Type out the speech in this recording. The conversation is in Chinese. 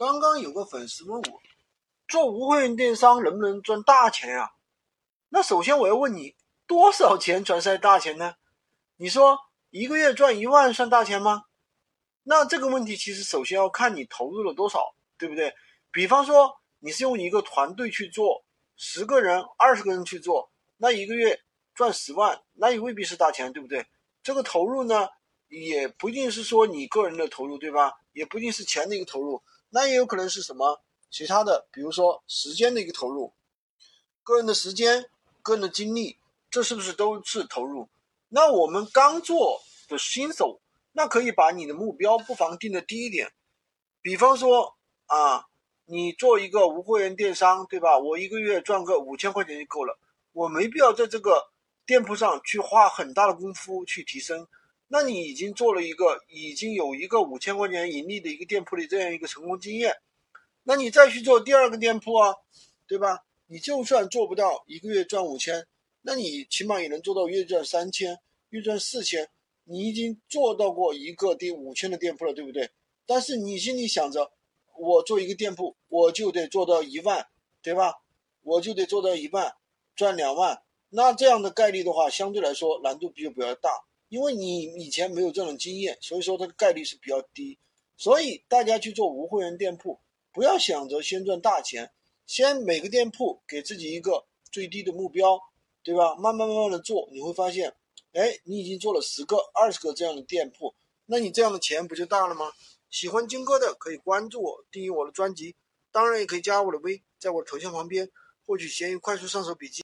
刚刚有个粉丝问我，做无会员电商能不能赚大钱呀？那首先我要问你，多少钱才算大钱呢？你说一个月赚一万算大钱吗？那这个问题其实首先要看你投入了多少，对不对？比方说你是用一个团队去做，十个人、二十个人去做，那一个月赚十万，那也未必是大钱，对不对？这个投入呢，也不一定是说你个人的投入，对吧？也不一定是钱的一个投入。那也有可能是什么其他的，比如说时间的一个投入，个人的时间、个人的精力，这是不是都是投入？那我们刚做的新手，那可以把你的目标不妨定的低一点，比方说啊，你做一个无货源电商，对吧？我一个月赚个五千块钱就够了，我没必要在这个店铺上去花很大的功夫去提升。那你已经做了一个，已经有一个五千块钱盈利的一个店铺的这样一个成功经验，那你再去做第二个店铺啊，对吧？你就算做不到一个月赚五千，那你起码也能做到月赚三千、月赚四千，你已经做到过一个第五千的店铺了，对不对？但是你心里想着，我做一个店铺，我就得做到一万，对吧？我就得做到一万，赚两万，那这样的概率的话，相对来说难度比较比较大。因为你以前没有这种经验，所以说它的概率是比较低。所以大家去做无会员店铺，不要想着先赚大钱，先每个店铺给自己一个最低的目标，对吧？慢慢慢慢的做，你会发现，哎，你已经做了十个、二十个这样的店铺，那你这样的钱不就大了吗？喜欢金哥的可以关注我，订阅我的专辑，当然也可以加我的微，在我的头像旁边获取闲鱼快速上手笔记。